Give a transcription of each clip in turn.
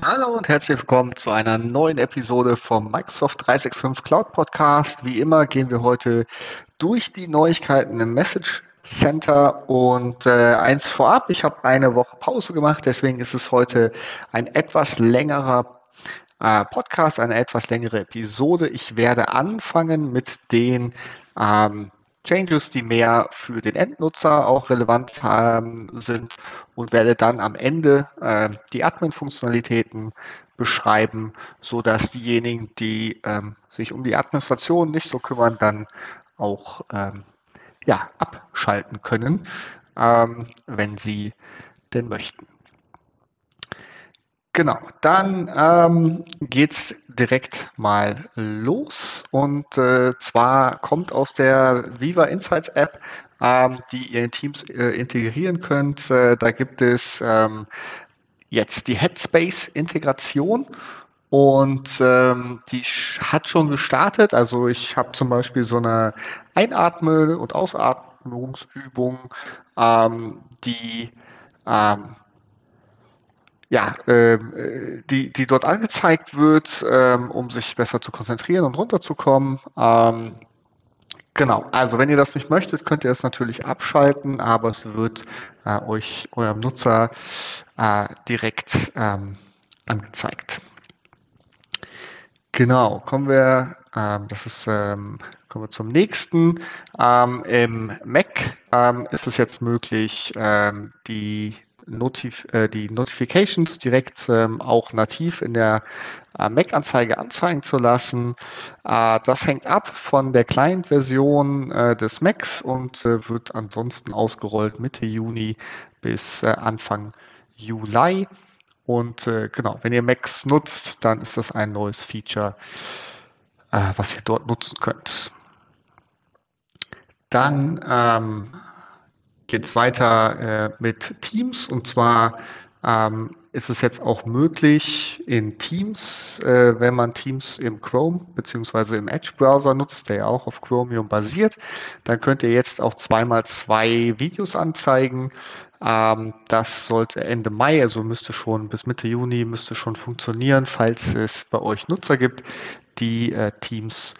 Hallo und herzlich willkommen zu einer neuen Episode vom Microsoft 365 Cloud Podcast. Wie immer gehen wir heute durch die Neuigkeiten im Message Center und äh, eins vorab, ich habe eine Woche Pause gemacht, deswegen ist es heute ein etwas längerer äh, Podcast, eine etwas längere Episode. Ich werde anfangen mit den ähm, Changes, die mehr für den Endnutzer auch relevant ähm, sind und werde dann am Ende äh, die Admin-Funktionalitäten beschreiben, so dass diejenigen, die ähm, sich um die Administration nicht so kümmern, dann auch ähm, ja, abschalten können, ähm, wenn sie denn möchten. Genau, dann ähm, geht's direkt mal los und äh, zwar kommt aus der Viva Insights App, ähm, die ihr in Teams äh, integrieren könnt. Äh, da gibt es ähm, jetzt die Headspace-Integration und ähm, die hat schon gestartet. Also ich habe zum Beispiel so eine Einatme- und Ausatmungsübung, ähm, die ähm, ja, ähm, äh, die, die dort angezeigt wird, ähm, um sich besser zu konzentrieren und runterzukommen. Ähm, genau, also wenn ihr das nicht möchtet, könnt ihr es natürlich abschalten, aber es wird äh, euch, eurem Nutzer, äh, direkt ähm, angezeigt. Genau, kommen wir, ähm, das ist, ähm, kommen wir zum nächsten. Ähm, Im Mac ähm, ist es jetzt möglich, ähm, die Notif äh, die Notifications direkt ähm, auch nativ in der äh, Mac-Anzeige anzeigen zu lassen. Äh, das hängt ab von der Client-Version äh, des Macs und äh, wird ansonsten ausgerollt Mitte Juni bis äh, Anfang Juli. Und genau, wenn ihr Macs nutzt, dann ist das ein neues Feature, was ihr dort nutzen könnt. Dann ähm, geht es weiter äh, mit Teams und zwar ähm, ist es jetzt auch möglich in Teams, äh, wenn man Teams im Chrome bzw. im Edge-Browser nutzt, der ja auch auf Chromium basiert, dann könnt ihr jetzt auch zweimal zwei Videos anzeigen. Ähm, das sollte Ende Mai, also müsste schon bis Mitte Juni müsste schon funktionieren, falls es bei euch Nutzer gibt, die äh, Teams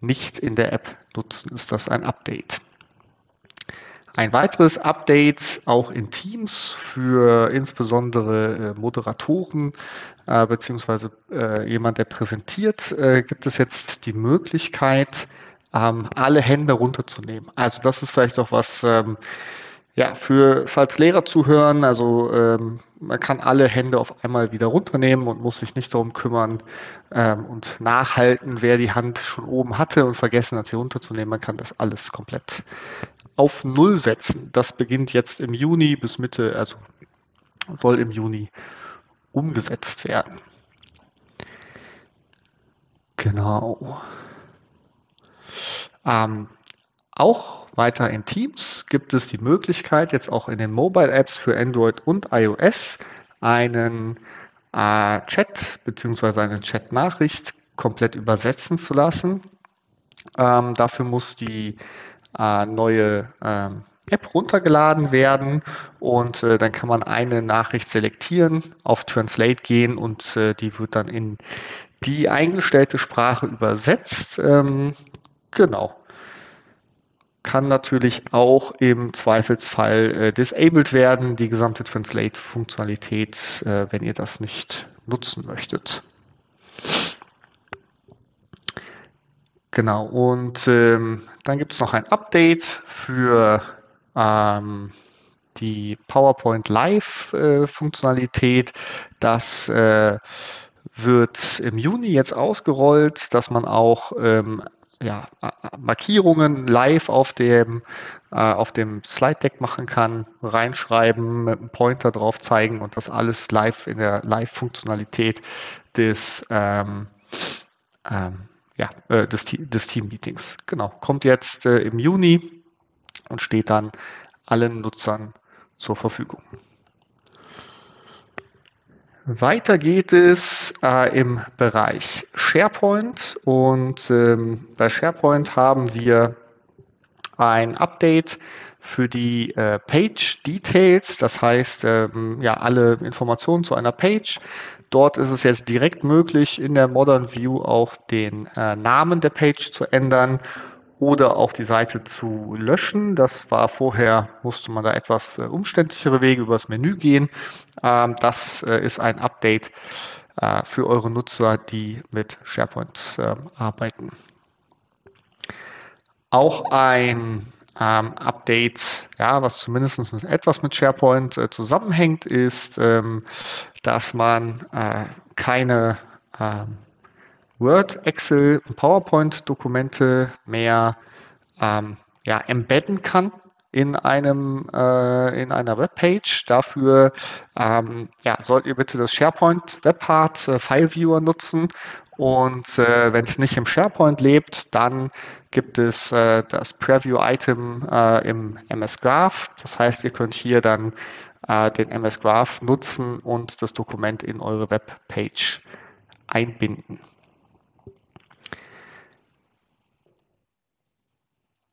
nicht in der App nutzen, ist das ein Update. Ein weiteres Update auch in Teams für insbesondere äh, Moderatoren äh, beziehungsweise äh, jemand, der präsentiert, äh, gibt es jetzt die Möglichkeit, ähm, alle Hände runterzunehmen. Also das ist vielleicht auch was, ähm, ja, für falls Lehrer zuhören, also ähm, man kann alle Hände auf einmal wieder runternehmen und muss sich nicht darum kümmern ähm, und nachhalten, wer die Hand schon oben hatte und vergessen hat, sie runterzunehmen. Man kann das alles komplett auf Null setzen. Das beginnt jetzt im Juni bis Mitte, also soll im Juni umgesetzt werden. Genau. Ähm, auch weiter in Teams gibt es die Möglichkeit, jetzt auch in den Mobile Apps für Android und iOS einen äh, Chat bzw. eine Chat-Nachricht komplett übersetzen zu lassen. Ähm, dafür muss die äh, neue ähm, App runtergeladen werden und äh, dann kann man eine Nachricht selektieren, auf Translate gehen und äh, die wird dann in die eingestellte Sprache übersetzt. Ähm, genau. Kann natürlich auch im Zweifelsfall äh, disabled werden, die gesamte Translate-Funktionalität, äh, wenn ihr das nicht nutzen möchtet. Genau, und ähm, dann gibt es noch ein Update für ähm, die PowerPoint Live-Funktionalität. Äh, das äh, wird im Juni jetzt ausgerollt, dass man auch ähm, ja, Markierungen live auf dem, äh, auf dem Slide Deck machen kann, reinschreiben, mit einem Pointer drauf zeigen und das alles live in der Live-Funktionalität des ähm, ähm, ja, äh, des, des Team-Meetings. Genau, kommt jetzt äh, im Juni und steht dann allen Nutzern zur Verfügung. Weiter geht es äh, im Bereich SharePoint und ähm, bei SharePoint haben wir ein Update für die äh, Page Details, das heißt ähm, ja alle Informationen zu einer Page. Dort ist es jetzt direkt möglich, in der Modern View auch den äh, Namen der Page zu ändern oder auch die Seite zu löschen. Das war vorher, musste man da etwas äh, umständlichere Wege übers Menü gehen. Ähm, das äh, ist ein Update äh, für eure Nutzer, die mit SharePoint ähm, arbeiten. Auch ein ähm, Update, ja, was zumindest etwas mit SharePoint äh, zusammenhängt, ist, ähm, dass man äh, keine ähm, Word, Excel und PowerPoint-Dokumente mehr ähm, ja, embedden kann in einem äh, in einer Webpage. Dafür ähm, ja, sollt ihr bitte das SharePoint Webpart äh, File Viewer nutzen und äh, wenn es nicht im SharePoint lebt, dann gibt es äh, das Preview-Item äh, im MS Graph. Das heißt, ihr könnt hier dann äh, den MS Graph nutzen und das Dokument in eure Webpage einbinden.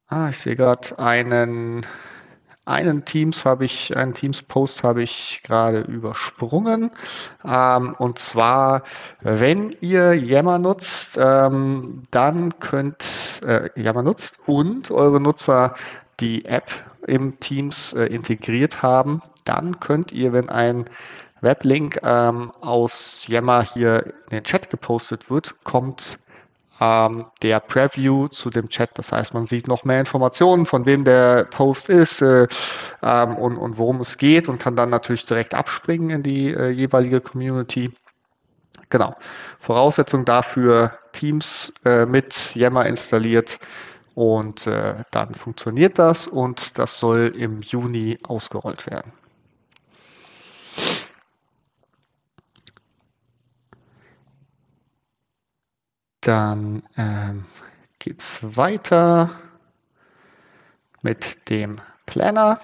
Ah, ich sehe gerade einen einen Teams habe ich, einen Teams-Post habe ich gerade übersprungen. Ähm, und zwar, wenn ihr Yammer nutzt, ähm, dann könnt äh, Yammer nutzt und eure Nutzer die App im Teams äh, integriert haben, dann könnt ihr, wenn ein Weblink ähm, aus Yammer hier in den Chat gepostet wird, kommt ähm, der Preview zu dem Chat. Das heißt, man sieht noch mehr Informationen, von wem der Post ist äh, ähm, und, und worum es geht und kann dann natürlich direkt abspringen in die äh, jeweilige Community. Genau. Voraussetzung dafür Teams äh, mit Yammer installiert und äh, dann funktioniert das und das soll im Juni ausgerollt werden. Dann ähm, geht es weiter mit dem Planner.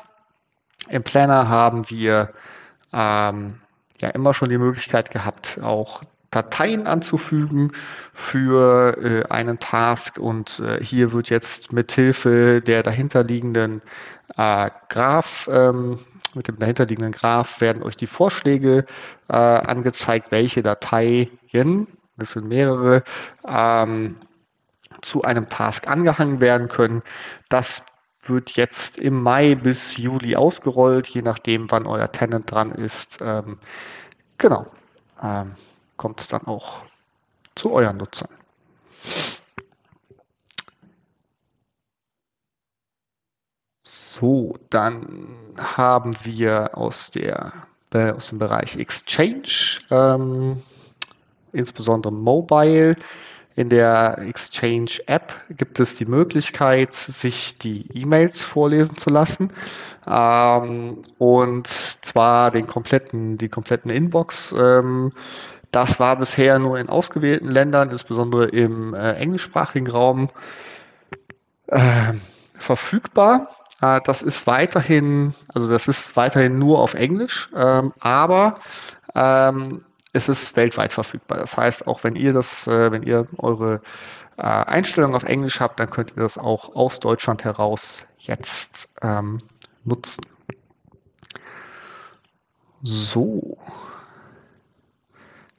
Im Planner haben wir ähm, ja immer schon die Möglichkeit gehabt, auch Dateien anzufügen für äh, einen Task und äh, hier wird jetzt mit Hilfe der dahinterliegenden äh, Graph, ähm, mit dem dahinterliegenden Graph werden euch die Vorschläge äh, angezeigt, welche Dateien das sind mehrere, ähm, zu einem Task angehangen werden können. Das wird jetzt im Mai bis Juli ausgerollt, je nachdem, wann euer Tenant dran ist. Ähm, genau, ähm, kommt es dann auch zu euren Nutzern. So, dann haben wir aus, der, äh, aus dem Bereich Exchange ähm, insbesondere mobile. In der Exchange App gibt es die Möglichkeit, sich die E-Mails vorlesen zu lassen. Ähm, und zwar den kompletten, die kompletten Inbox. Ähm, das war bisher nur in ausgewählten Ländern, insbesondere im äh, englischsprachigen Raum, äh, verfügbar. Äh, das ist weiterhin, also das ist weiterhin nur auf Englisch, ähm, aber ähm, es ist weltweit verfügbar. Das heißt, auch wenn ihr das, äh, wenn ihr eure äh, Einstellungen auf Englisch habt, dann könnt ihr das auch aus Deutschland heraus jetzt ähm, nutzen. So.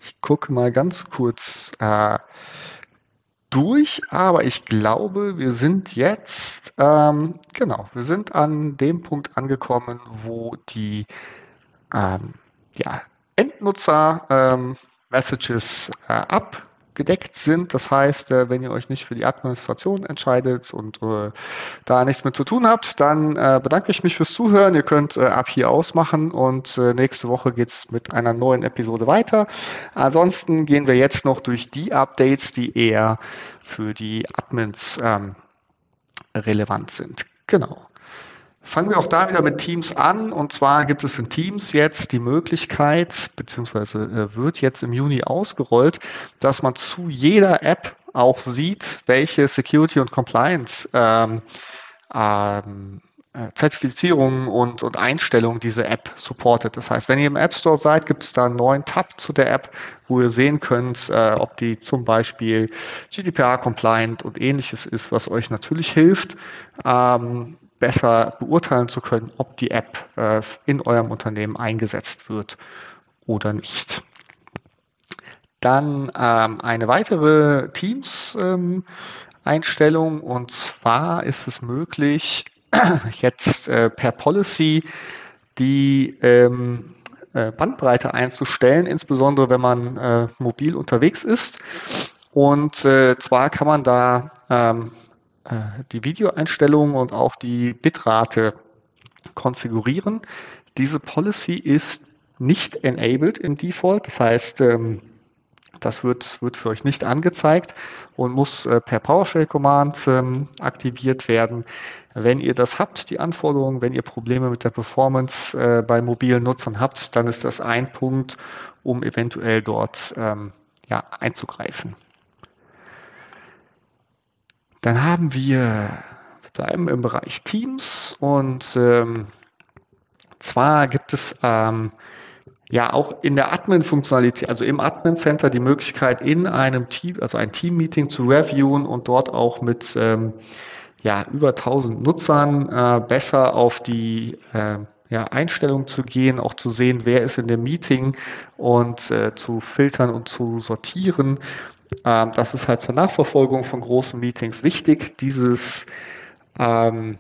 Ich gucke mal ganz kurz äh, durch, aber ich glaube, wir sind jetzt, ähm, genau, wir sind an dem Punkt angekommen, wo die ähm, ja, Endnutzer ähm, äh, abgedeckt sind. Das heißt, äh, wenn ihr euch nicht für die Administration entscheidet und äh, da nichts mit zu tun habt, dann äh, bedanke ich mich fürs Zuhören. Ihr könnt äh, ab hier ausmachen und nächste Woche geht's mit einer neuen Episode weiter. Ansonsten gehen wir jetzt noch durch die Updates, die eher für die Admins ähm, relevant sind. Genau. Fangen wir auch da wieder mit Teams an. Und zwar gibt es in Teams jetzt die Möglichkeit, beziehungsweise äh, wird jetzt im Juni ausgerollt, dass man zu jeder App auch sieht, welche Security und Compliance ähm, ähm, äh, Zertifizierungen und, und Einstellungen diese App supportet. Das heißt, wenn ihr im App Store seid, gibt es da einen neuen Tab zu der App, wo ihr sehen könnt, äh, ob die zum Beispiel GDPR-compliant und ähnliches ist, was euch natürlich hilft, ähm, besser beurteilen zu können, ob die App äh, in eurem Unternehmen eingesetzt wird oder nicht. Dann ähm, eine weitere Teams-Einstellung ähm, und zwar ist es möglich, jetzt äh, per Policy die ähm, äh, Bandbreite einzustellen, insbesondere wenn man äh, mobil unterwegs ist. Und äh, zwar kann man da ähm, äh, die Videoeinstellungen und auch die Bitrate konfigurieren. Diese Policy ist nicht enabled im Default. Das heißt, ähm, das wird, wird für euch nicht angezeigt und muss äh, per PowerShell-Command ähm, aktiviert werden. Wenn ihr das habt, die Anforderungen, wenn ihr Probleme mit der Performance äh, bei mobilen Nutzern habt, dann ist das ein Punkt, um eventuell dort ähm, ja, einzugreifen. Dann haben wir, wir bleiben im Bereich Teams und ähm, zwar gibt es ähm, ja auch in der Admin-Funktionalität, also im Admin-Center die Möglichkeit, in einem Team, also ein Team-Meeting zu reviewen und dort auch mit ähm, ja, über 1000 Nutzern äh, besser auf die äh, ja, Einstellung zu gehen, auch zu sehen, wer ist in dem Meeting und äh, zu filtern und zu sortieren. Ähm, das ist halt zur Nachverfolgung von großen Meetings wichtig. Dieses, ähm,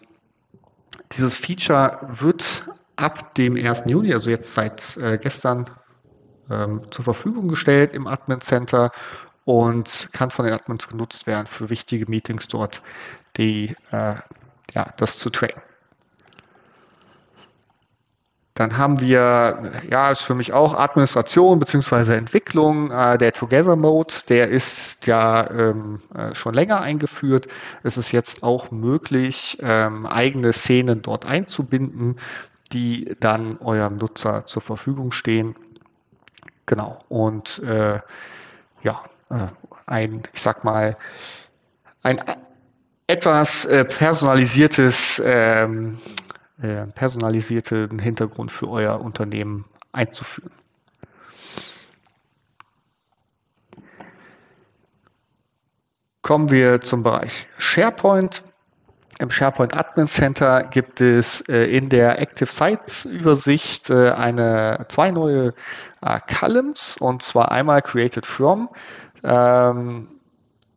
dieses Feature wird ab dem 1. Juni, also jetzt seit äh, gestern, ähm, zur Verfügung gestellt im Admin Center und kann von den Admins genutzt werden für wichtige Meetings dort, die äh, ja, das zu tracken. Dann haben wir, ja, ist für mich auch Administration bzw. Entwicklung. Äh, der Together Mode, der ist ja ähm, äh, schon länger eingeführt. Es ist jetzt auch möglich, ähm, eigene Szenen dort einzubinden die dann eurem Nutzer zur Verfügung stehen. Genau. Und äh, ja, äh, ein, ich sag mal, ein etwas äh, personalisiertes, ähm, äh, personalisierten Hintergrund für euer Unternehmen einzuführen. Kommen wir zum Bereich SharePoint. Im SharePoint Admin Center gibt es äh, in der Active Sites Übersicht äh, eine, zwei neue äh, Columns und zwar einmal Created From. Ähm,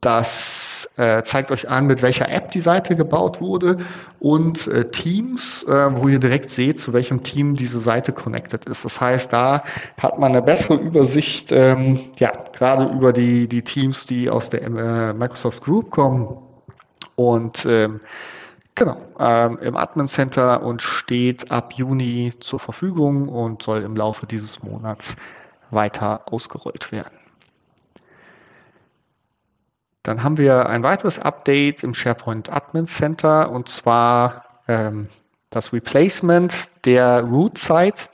das äh, zeigt euch an, mit welcher App die Seite gebaut wurde und äh, Teams, äh, wo ihr direkt seht, zu welchem Team diese Seite connected ist. Das heißt, da hat man eine bessere Übersicht, ähm, ja, gerade über die, die Teams, die aus der Microsoft Group kommen und ähm, genau, ähm, im Admin Center und steht ab Juni zur Verfügung und soll im Laufe dieses Monats weiter ausgerollt werden. Dann haben wir ein weiteres Update im SharePoint Admin Center und zwar ähm, das Replacement der Root-Site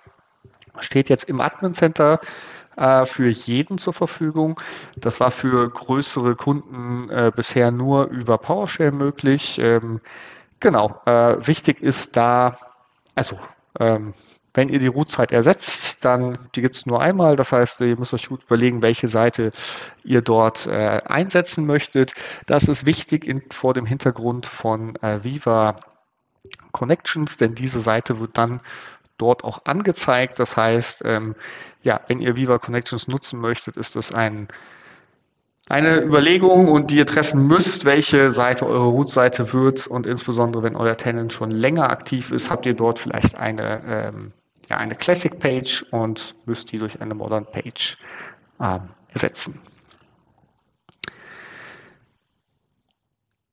steht jetzt im Admin Center äh, für jeden zur Verfügung. Das war für größere Kunden äh, bisher nur über PowerShell möglich. Ähm, genau, äh, wichtig ist da, also ähm, wenn ihr die Root-Zeit ersetzt, dann die gibt es nur einmal. Das heißt, ihr müsst euch gut überlegen, welche Seite ihr dort äh, einsetzen möchtet. Das ist wichtig in, vor dem Hintergrund von äh, Viva Connections, denn diese Seite wird dann dort auch angezeigt. Das heißt, ähm, ja, wenn ihr Viva Connections nutzen möchtet, ist das ein, eine Überlegung und die ihr treffen müsst, welche Seite eure Root-Seite wird und insbesondere wenn euer Tenant schon länger aktiv ist, habt ihr dort vielleicht eine, ähm, ja, eine Classic Page und müsst die durch eine Modern Page ähm, ersetzen.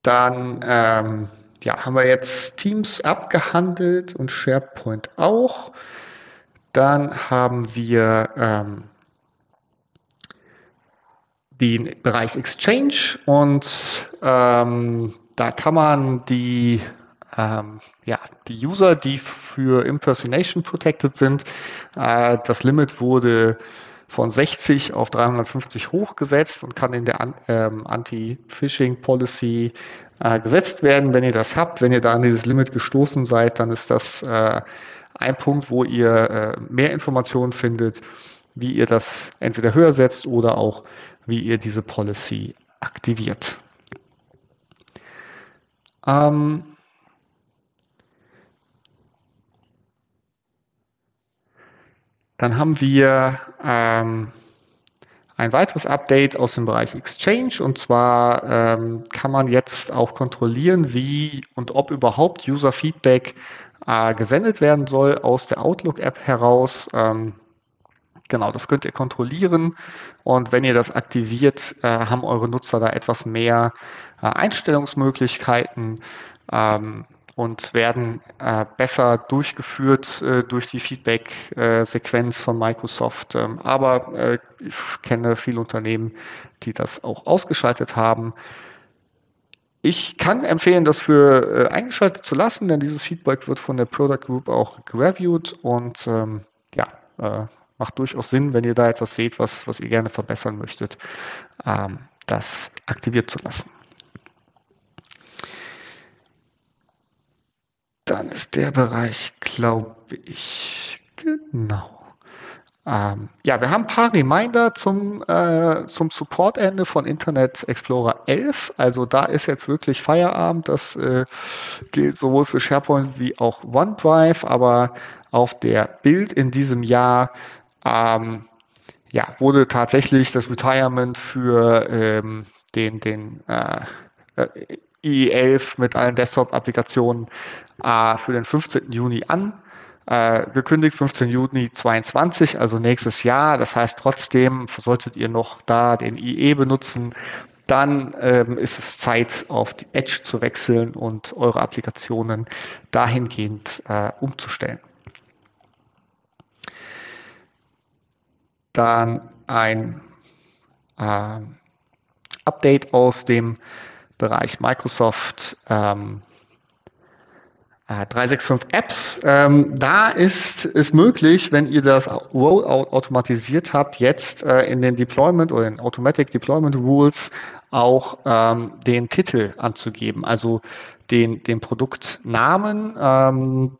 Dann ähm, ja, haben wir jetzt Teams abgehandelt und SharePoint auch. Dann haben wir ähm, den Bereich Exchange und ähm, da kann man die, ähm, ja, die User, die für Impersonation protected sind, äh, das Limit wurde von 60 auf 350 hochgesetzt und kann in der ähm, Anti-Phishing-Policy äh, gesetzt werden. Wenn ihr das habt, wenn ihr da an dieses Limit gestoßen seid, dann ist das äh, ein Punkt, wo ihr äh, mehr Informationen findet, wie ihr das entweder höher setzt oder auch wie ihr diese Policy aktiviert. Ähm, dann haben wir ähm, ein weiteres Update aus dem Bereich Exchange und zwar ähm, kann man jetzt auch kontrollieren, wie und ob überhaupt User Feedback äh, gesendet werden soll aus der Outlook-App heraus. Ähm, genau, das könnt ihr kontrollieren und wenn ihr das aktiviert, äh, haben eure Nutzer da etwas mehr äh, Einstellungsmöglichkeiten. Ähm, und werden äh, besser durchgeführt äh, durch die Feedback-Sequenz von Microsoft. Ähm, aber äh, ich kenne viele Unternehmen, die das auch ausgeschaltet haben. Ich kann empfehlen, das für äh, eingeschaltet zu lassen, denn dieses Feedback wird von der Product Group auch reviewed und ähm, ja, äh, macht durchaus Sinn, wenn ihr da etwas seht, was, was ihr gerne verbessern möchtet, ähm, das aktiviert zu lassen. Dann ist der Bereich, glaube ich, genau. Ähm, ja, wir haben ein paar Reminder zum, äh, zum Support-Ende von Internet Explorer 11. Also da ist jetzt wirklich Feierabend. Das äh, gilt sowohl für SharePoint wie auch OneDrive. Aber auf der Bild in diesem Jahr ähm, ja, wurde tatsächlich das Retirement für ähm, den, den äh, äh IE11 mit allen Desktop-Applikationen äh, für den 15. Juni an äh, gekündigt, 15 Juni 22, also nächstes Jahr. Das heißt, trotzdem solltet ihr noch da den IE benutzen. Dann ähm, ist es Zeit, auf die Edge zu wechseln und eure Applikationen dahingehend äh, umzustellen. Dann ein äh, Update aus dem Bereich Microsoft ähm, 365 äh, Apps. Ähm, da ist es möglich, wenn ihr das Rollout automatisiert habt, jetzt äh, in den Deployment oder in Automatic Deployment Rules auch ähm, den Titel anzugeben, also den, den Produktnamen. Ähm,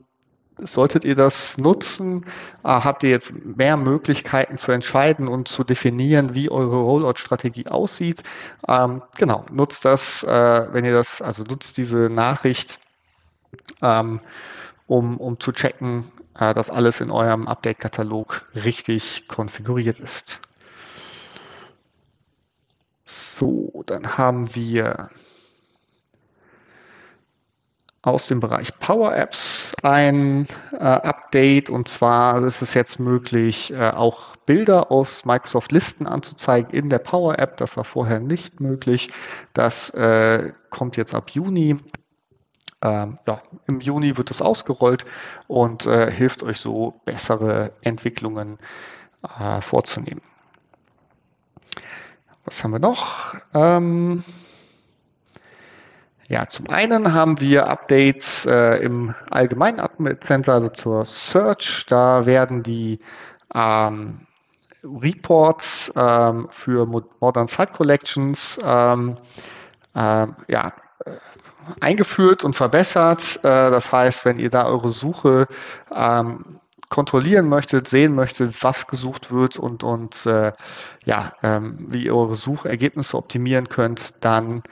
solltet ihr das nutzen, äh, habt ihr jetzt mehr Möglichkeiten zu entscheiden und zu definieren, wie eure Rollout-Strategie aussieht. Ähm, genau, nutzt das, äh, wenn ihr das, also nutzt diese Nachricht ähm, um, um zu checken, äh, dass alles in eurem Update-Katalog richtig konfiguriert ist. So, dann haben wir aus dem Bereich Power Apps ein äh, Update und zwar ist es jetzt möglich, äh, auch Bilder aus Microsoft Listen anzuzeigen in der Power App. Das war vorher nicht möglich. Das äh, kommt jetzt ab Juni ähm, ja, im Juni wird es ausgerollt und äh, hilft euch so bessere Entwicklungen äh, vorzunehmen. Was haben wir noch? Ähm, ja, zum einen haben wir Updates äh, im allgemeinen Admin Center, also zur Search. Da werden die ähm, Reports ähm, für Modern Site Collections ähm, äh, ja, eingeführt und verbessert. Äh, das heißt, wenn ihr da eure Suche ähm, kontrollieren möchtet, sehen möchtet, was gesucht wird und, und äh, ja, ähm, wie ihr eure Suchergebnisse optimieren könnt, dann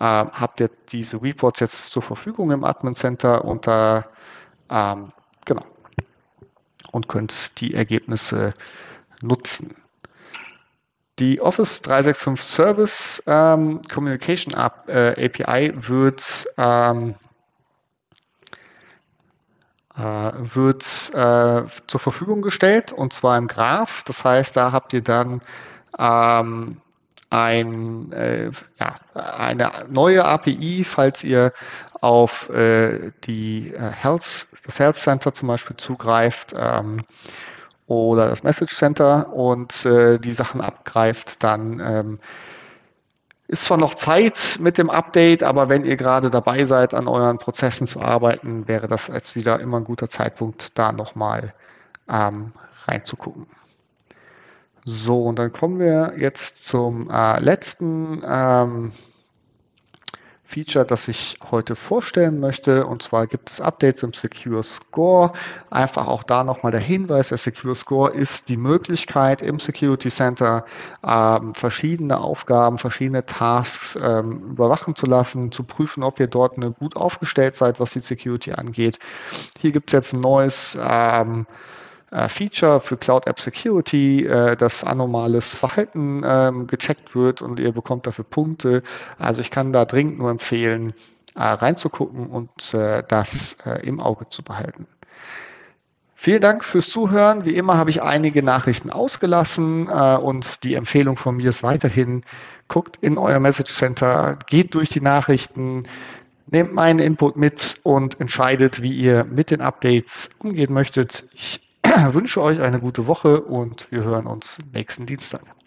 habt ihr diese Reports jetzt zur Verfügung im Admin Center da ähm, genau und könnt die Ergebnisse nutzen. Die Office 365 Service ähm, Communication App, äh, API wird, ähm, äh, wird äh, zur Verfügung gestellt und zwar im Graph. Das heißt, da habt ihr dann ähm, ein, äh, ja, eine neue API, falls ihr auf äh, die äh, Health, das Health Center zum Beispiel zugreift. Ähm, oder das Message Center und äh, die Sachen abgreift, dann ähm, ist zwar noch Zeit mit dem Update, aber wenn ihr gerade dabei seid, an euren Prozessen zu arbeiten, wäre das als wieder immer ein guter Zeitpunkt, da nochmal ähm, reinzugucken. So, und dann kommen wir jetzt zum äh, letzten ähm, Feature, das ich heute vorstellen möchte. Und zwar gibt es Updates im Secure Score. Einfach auch da nochmal der Hinweis, der Secure Score ist die Möglichkeit im Security Center ähm, verschiedene Aufgaben, verschiedene Tasks ähm, überwachen zu lassen, zu prüfen, ob ihr dort eine gut aufgestellt seid, was die Security angeht. Hier gibt es jetzt ein neues ähm, äh, Feature für Cloud App Security, äh, dass anomales Verhalten ähm, gecheckt wird und ihr bekommt dafür Punkte. Also ich kann da dringend nur empfehlen, äh, reinzugucken und äh, das äh, im Auge zu behalten. Vielen Dank fürs Zuhören. Wie immer habe ich einige Nachrichten ausgelassen äh, und die Empfehlung von mir ist weiterhin, guckt in euer Message Center, geht durch die Nachrichten, nehmt meinen Input mit und entscheidet, wie ihr mit den Updates umgehen möchtet. Ich wünsche euch eine gute Woche und wir hören uns nächsten Dienstag.